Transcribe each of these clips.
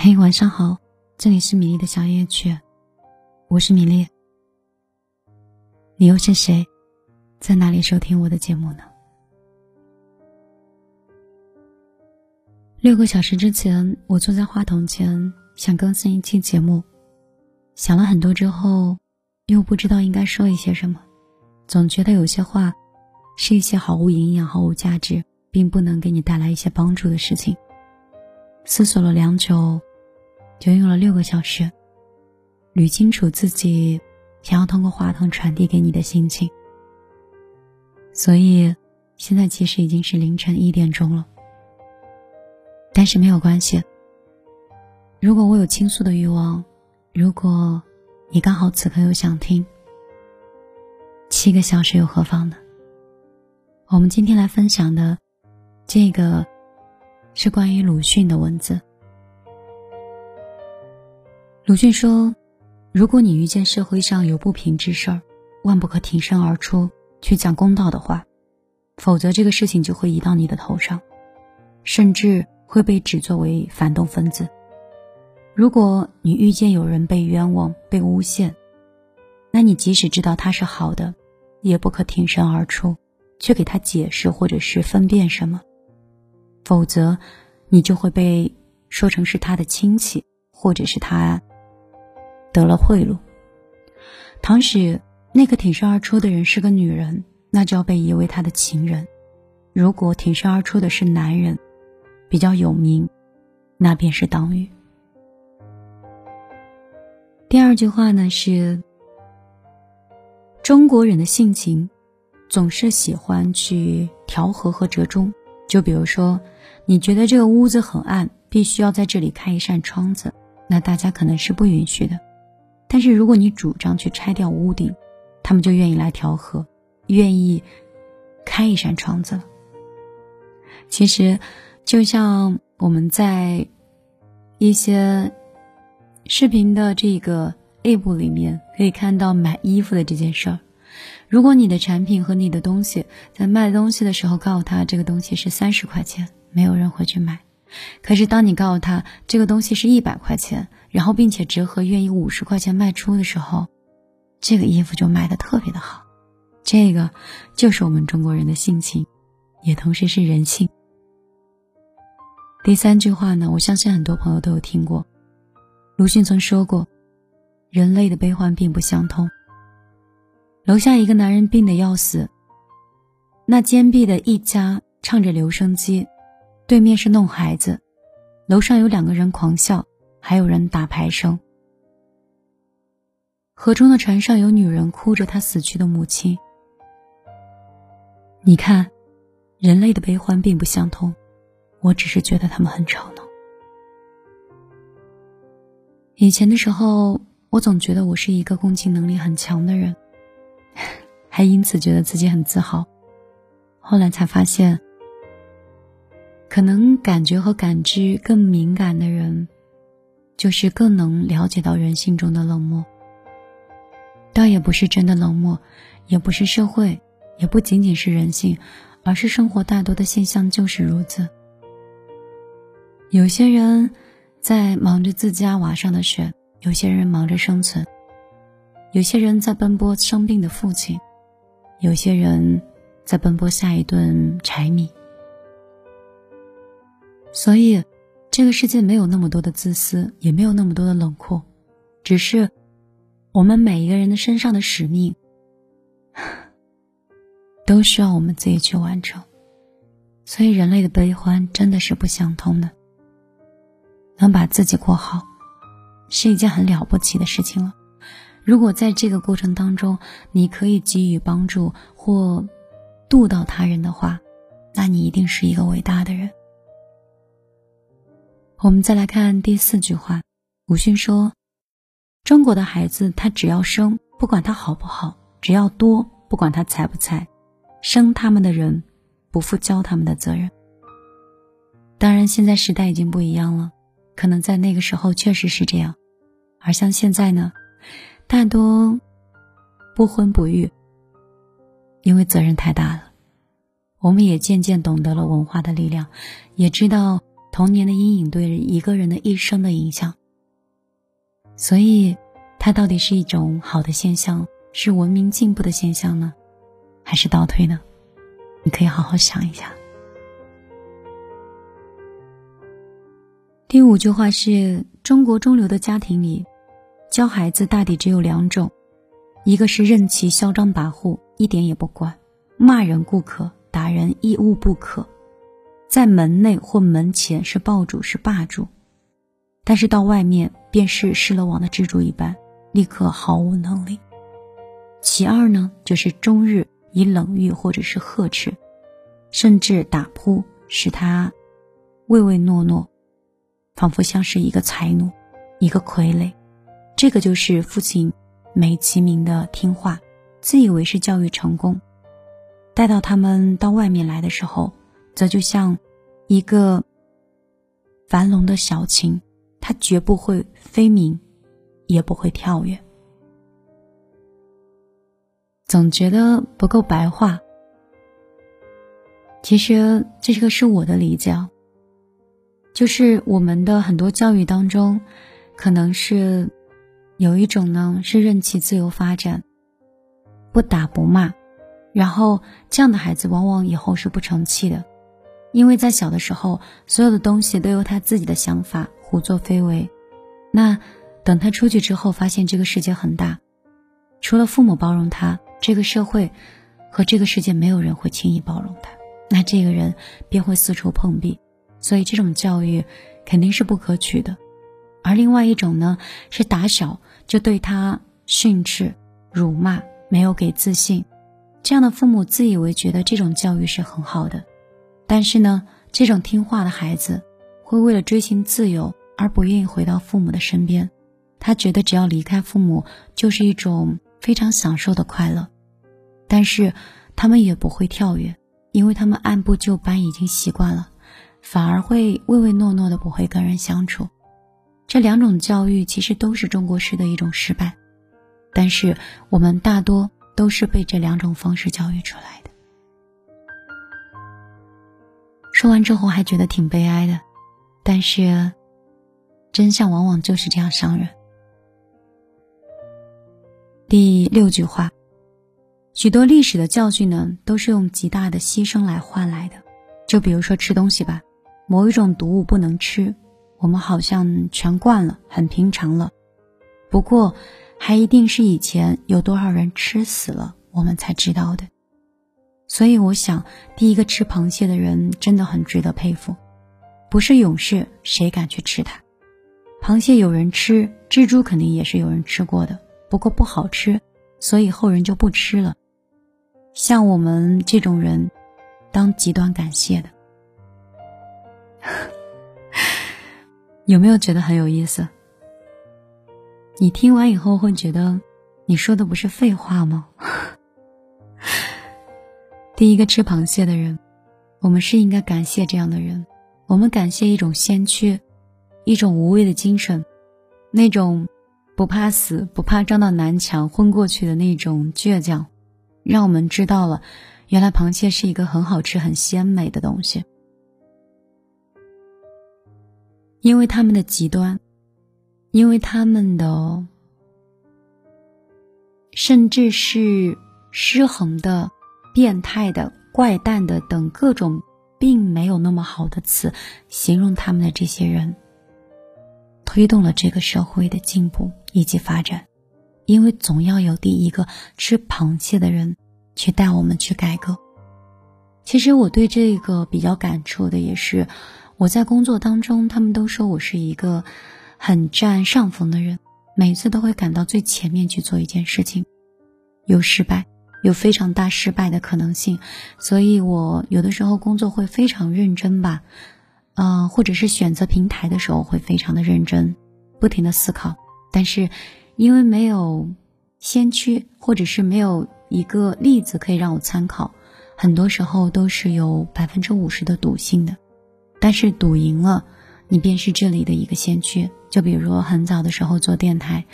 嘿，晚上好，这里是米粒的小夜曲，我是米粒。你又是谁，在哪里收听我的节目呢？六个小时之前，我坐在话筒前，想更新一期节目，想了很多之后，又不知道应该说一些什么，总觉得有些话，是一些毫无营养、毫无价值，并不能给你带来一些帮助的事情。思索了良久，就用了六个小时，捋清楚自己想要通过话筒传递给你的心情。所以，现在其实已经是凌晨一点钟了。但是没有关系。如果我有倾诉的欲望，如果你刚好此刻又想听，七个小时又何妨呢？我们今天来分享的这个是关于鲁迅的文字。鲁迅说：“如果你遇见社会上有不平之事儿，万不可挺身而出去讲公道的话，否则这个事情就会移到你的头上，甚至。”会被指作为反动分子。如果你遇见有人被冤枉、被诬陷，那你即使知道他是好的，也不可挺身而出，去给他解释或者是分辨什么，否则，你就会被说成是他的亲戚，或者是他得了贿赂。倘使那个挺身而出的人是个女人，那就要被以为他的情人；如果挺身而出的是男人，比较有名，那便是党羽。第二句话呢是：中国人的性情总是喜欢去调和和折中。就比如说，你觉得这个屋子很暗，必须要在这里开一扇窗子，那大家可能是不允许的。但是如果你主张去拆掉屋顶，他们就愿意来调和，愿意开一扇窗子了。其实。就像我们在一些视频的这个 A 部里面可以看到买衣服的这件事儿。如果你的产品和你的东西在卖东西的时候告诉他这个东西是三十块钱，没有人会去买。可是当你告诉他这个东西是一百块钱，然后并且折合愿意五十块钱卖出的时候，这个衣服就卖的特别的好。这个就是我们中国人的性情，也同时是人性。第三句话呢，我相信很多朋友都有听过。鲁迅曾说过：“人类的悲欢并不相通。”楼下一个男人病得要死，那坚壁的一家唱着留声机，对面是弄孩子，楼上有两个人狂笑，还有人打牌声。河中的船上有女人哭着她死去的母亲。你看，人类的悲欢并不相通。我只是觉得他们很吵闹。以前的时候，我总觉得我是一个共情能力很强的人，还因此觉得自己很自豪。后来才发现，可能感觉和感知更敏感的人，就是更能了解到人性中的冷漠。倒也不是真的冷漠，也不是社会，也不仅仅是人性，而是生活大多的现象就是如此。有些人在忙着自家娃上的学，有些人忙着生存，有些人在奔波生病的父亲，有些人在奔波下一顿柴米。所以，这个世界没有那么多的自私，也没有那么多的冷酷，只是我们每一个人的身上的使命，都需要我们自己去完成。所以，人类的悲欢真的是不相通的。能把自己过好，是一件很了不起的事情了。如果在这个过程当中，你可以给予帮助或渡到他人的话，那你一定是一个伟大的人。我们再来看第四句话，鲁迅说：“中国的孩子，他只要生，不管他好不好；只要多，不管他才不才。生他们的人，不负教他们的责任。”当然，现在时代已经不一样了。可能在那个时候确实是这样，而像现在呢，大多不婚不育，因为责任太大了。我们也渐渐懂得了文化的力量，也知道童年的阴影对一个人的一生的影响。所以，它到底是一种好的现象，是文明进步的现象呢，还是倒退呢？你可以好好想一下。第五句话是中国中流的家庭里，教孩子大抵只有两种，一个是任其嚣张跋扈，一点也不管，骂人固可，打人亦勿不可，在门内或门前是爆主是霸主，但是到外面便是失了网的蜘蛛一般，立刻毫无能力。其二呢，就是终日以冷遇或者是呵斥，甚至打扑，使他唯唯诺诺。仿佛像是一个才奴，一个傀儡，这个就是父亲美其名的听话，自以为是教育成功。待到他们到外面来的时候，则就像一个繁荣的小禽，它绝不会飞鸣，也不会跳跃。总觉得不够白话，其实这个是我的理解。就是我们的很多教育当中，可能是有一种呢是任其自由发展，不打不骂，然后这样的孩子往往以后是不成器的，因为在小的时候，所有的东西都由他自己的想法胡作非为。那等他出去之后，发现这个世界很大，除了父母包容他，这个社会和这个世界没有人会轻易包容他，那这个人便会四处碰壁。所以这种教育肯定是不可取的，而另外一种呢，是打小就对他训斥、辱骂，没有给自信，这样的父母自以为觉得这种教育是很好的，但是呢，这种听话的孩子会为了追寻自由而不愿意回到父母的身边，他觉得只要离开父母就是一种非常享受的快乐，但是他们也不会跳跃，因为他们按部就班已经习惯了。反而会唯唯诺诺的，不会跟人相处。这两种教育其实都是中国式的一种失败，但是我们大多都是被这两种方式教育出来的。说完之后还觉得挺悲哀的，但是真相往往就是这样伤人。第六句话，许多历史的教训呢，都是用极大的牺牲来换来的。就比如说吃东西吧。某一种毒物不能吃，我们好像全惯了，很平常了。不过，还一定是以前有多少人吃死了，我们才知道的。所以，我想第一个吃螃蟹的人真的很值得佩服。不是勇士，谁敢去吃它？螃蟹有人吃，蜘蛛肯定也是有人吃过的，不过不好吃，所以后人就不吃了。像我们这种人，当极端感谢的。有没有觉得很有意思？你听完以后会觉得你说的不是废话吗？第一个吃螃蟹的人，我们是应该感谢这样的人。我们感谢一种先驱，一种无畏的精神，那种不怕死、不怕撞到南墙昏过去的那种倔强，让我们知道了，原来螃蟹是一个很好吃、很鲜美的东西。因为他们的极端，因为他们的，甚至是失衡的、变态的、怪诞的等各种，并没有那么好的词形容他们的这些人，推动了这个社会的进步以及发展。因为总要有第一个吃螃蟹的人去带我们去改革。其实我对这个比较感触的也是。我在工作当中，他们都说我是一个很占上风的人，每次都会赶到最前面去做一件事情，有失败，有非常大失败的可能性，所以我有的时候工作会非常认真吧，嗯，或者是选择平台的时候会非常的认真，不停的思考，但是因为没有先驱，或者是没有一个例子可以让我参考，很多时候都是有百分之五十的赌性的。但是赌赢了，你便是这里的一个先驱。就比如很早的时候做电台，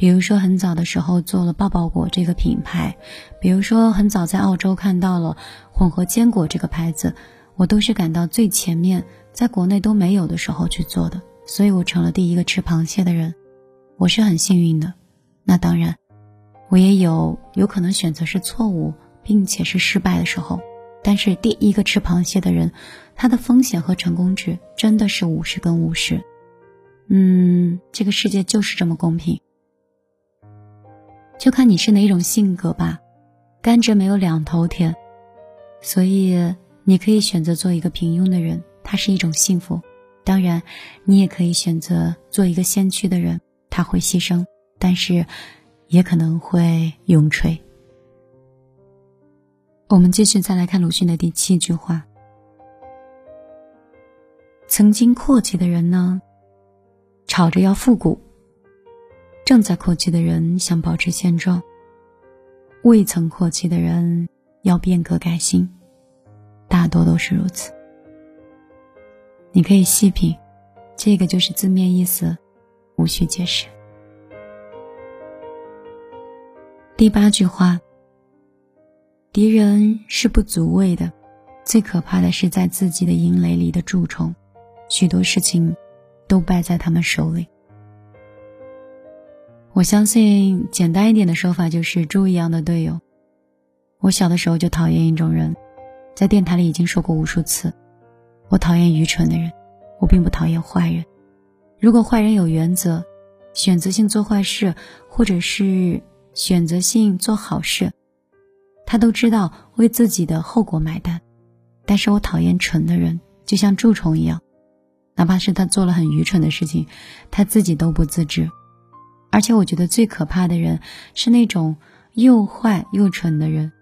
比如说很早的时候做了抱抱果这个品牌，比如说很早在澳洲看到了混合坚果这个牌子，我都是赶到最前面在国内都没有的时候去做的，所以我成了第一个吃螃蟹的人，我是很幸运的。那当然，我也有有可能选择是错误，并且是失败的时候。但是第一个吃螃蟹的人，他的风险和成功值真的是五十跟五十。嗯，这个世界就是这么公平，就看你是哪种性格吧。甘蔗没有两头甜，所以你可以选择做一个平庸的人，它是一种幸福。当然，你也可以选择做一个先驱的人，他会牺牲，但是也可能会永垂。我们继续再来看鲁迅的第七句话：曾经阔气的人呢，吵着要复古；正在阔气的人想保持现状。未曾阔气的人要变革改新，大多都是如此。你可以细品，这个就是字面意思，无需解释。第八句话：敌人是不足畏的，最可怕的是在自己的营垒里的蛀虫，许多事情都败在他们手里。我相信简单一点的说法就是猪一样的队友。我小的时候就讨厌一种人，在电台里已经说过无数次，我讨厌愚蠢的人，我并不讨厌坏人。如果坏人有原则，选择性做坏事，或者是选择性做好事，他都知道为自己的后果买单。但是我讨厌蠢的人，就像蛀虫一样，哪怕是他做了很愚蠢的事情，他自己都不自知。而且我觉得最可怕的人是那种又坏又蠢的人，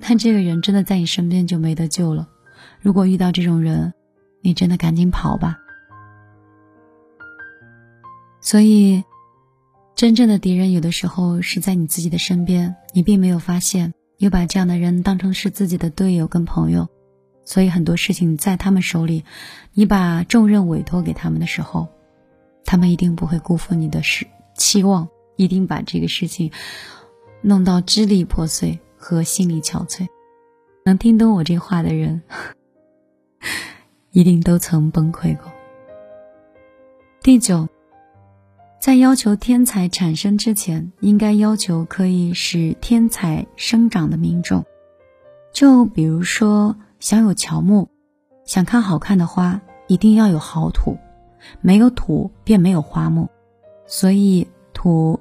但这个人真的在你身边就没得救了。如果遇到这种人，你真的赶紧跑吧。所以，真正的敌人有的时候是在你自己的身边，你并没有发现，又把这样的人当成是自己的队友跟朋友。所以很多事情在他们手里，你把重任委托给他们的时候，他们一定不会辜负你的事。期望一定把这个事情弄到支离破碎和心力憔悴。能听懂我这话的人，一定都曾崩溃过。第九，在要求天才产生之前，应该要求可以使天才生长的民众。就比如说，想有乔木，想看好看的花，一定要有好土，没有土便没有花木。所以土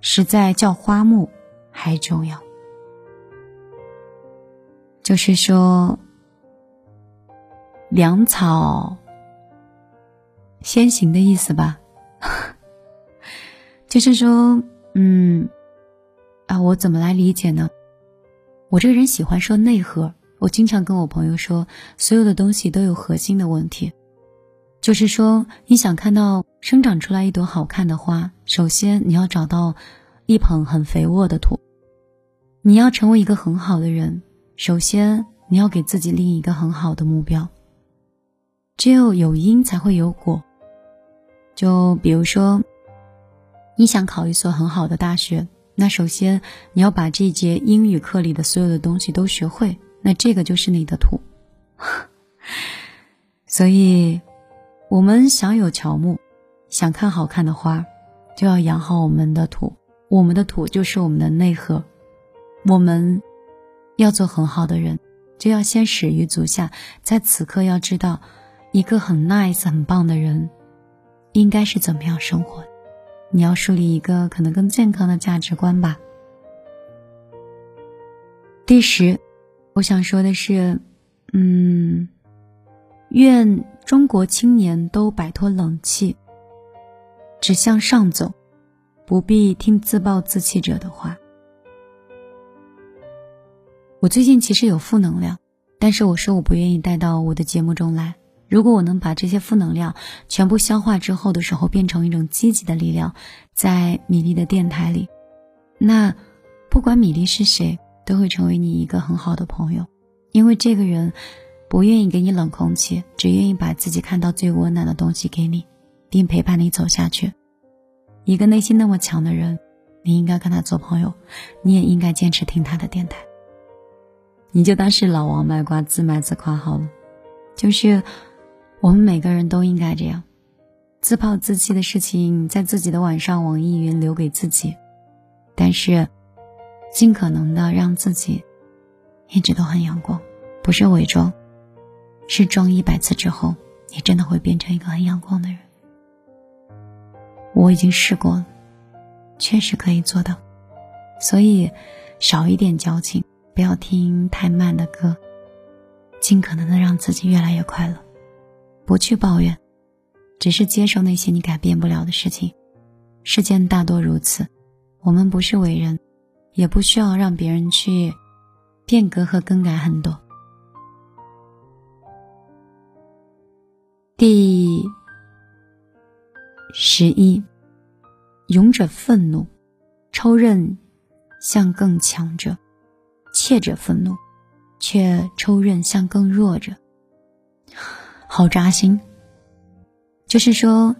实在较花木还重要，就是说粮草先行的意思吧。就是说，嗯，啊，我怎么来理解呢？我这个人喜欢说内核，我经常跟我朋友说，所有的东西都有核心的问题。就是说，你想看到生长出来一朵好看的花，首先你要找到一捧很肥沃的土。你要成为一个很好的人，首先你要给自己立一个很好的目标。只有有因才会有果。就比如说，你想考一所很好的大学，那首先你要把这节英语课里的所有的东西都学会，那这个就是你的土。所以。我们想有乔木，想看好看的花，就要养好我们的土。我们的土就是我们的内核。我们要做很好的人，就要先始于足下。在此刻，要知道一个很 nice、很棒的人应该是怎么样生活。你要树立一个可能更健康的价值观吧。第十，我想说的是，嗯，愿。中国青年都摆脱冷气，只向上走，不必听自暴自弃者的话。我最近其实有负能量，但是我说我不愿意带到我的节目中来。如果我能把这些负能量全部消化之后的时候，变成一种积极的力量，在米粒的电台里，那不管米粒是谁，都会成为你一个很好的朋友，因为这个人。不愿意给你冷空气，只愿意把自己看到最温暖的东西给你，并陪伴你走下去。一个内心那么强的人，你应该跟他做朋友，你也应该坚持听他的电台。你就当是老王卖瓜，自卖自夸好了。就是我们每个人都应该这样，自暴自弃的事情在自己的晚上网易云留给自己，但是尽可能的让自己一直都很阳光，不是伪装，是装一百次之后，你真的会变成一个很阳光的人。我已经试过了，确实可以做到，所以少一点矫情，不要听太慢的歌，尽可能的让自己越来越快乐，不去抱怨，只是接受那些你改变不了的事情。世间大多如此，我们不是伟人，也不需要让别人去变革和更改很多。第。十一，勇者愤怒，抽刃向更强者；怯者愤怒，却抽刃向更弱者。好扎心。就是说，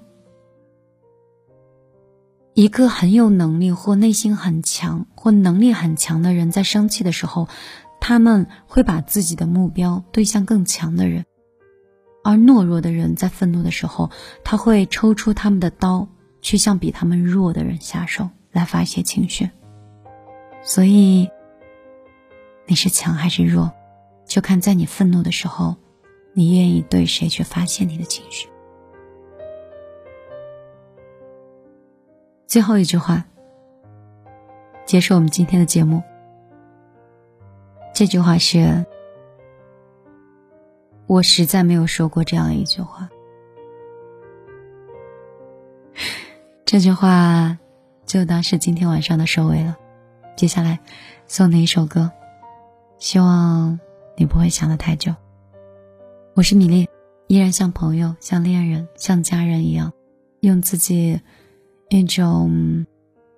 一个很有能力或内心很强或能力很强的人，在生气的时候，他们会把自己的目标对向更强的人。而懦弱的人在愤怒的时候，他会抽出他们的刀，去向比他们弱的人下手，来发泄情绪。所以，你是强还是弱，就看在你愤怒的时候，你愿意对谁去发泄你的情绪。最后一句话，结束我们今天的节目。这句话是。我实在没有说过这样一句话，这句话就当是今天晚上的收尾了。接下来送你一首歌，希望你不会想的太久。我是米粒，依然像朋友、像恋人、像家人一样，用自己一种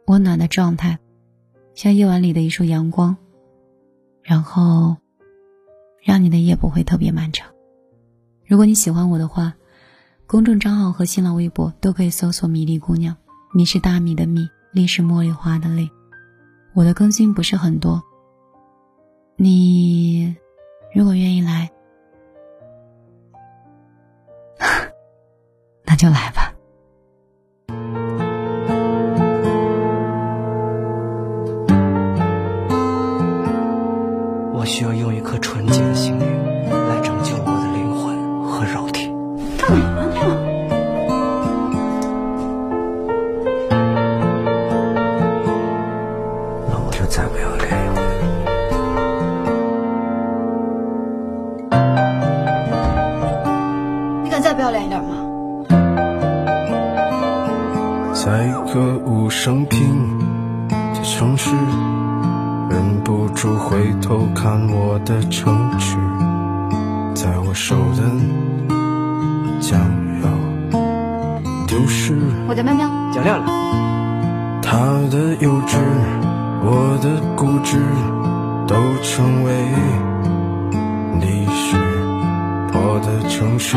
温暖的状态，像夜晚里的一束阳光，然后让你的夜不会特别漫长。如果你喜欢我的话，公众账号和新浪微博都可以搜索“米粒姑娘”，米是大米的米，粒是茉莉花的粒。我的更新不是很多，你如果愿意来，那就来吧。生平的城市，忍不住回头看我的城池，在我手的将要丢失。我的喵喵，讲亮了。他的幼稚，我的固执，都成为历史。我的城市，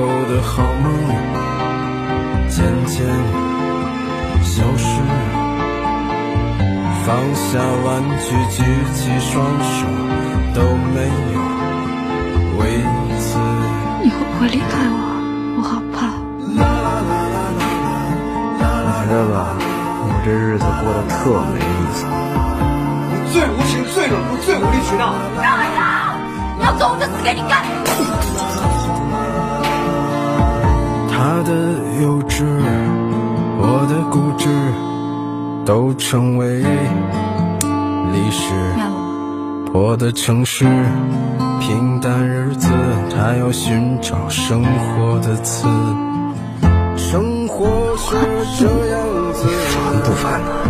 后的好梦渐渐消失，放下玩具，举起双手都没有为。你会不会离开我？我好怕。我觉得吧，我这日子过得特没意思。你最无情、最冷酷、最无理取闹。让一让！你要走，我就死给你看。我的幼稚，我的固执，都成为历史。我的城市，平淡日子，他要寻找生活的刺。生活是这样子，烦不烦呢？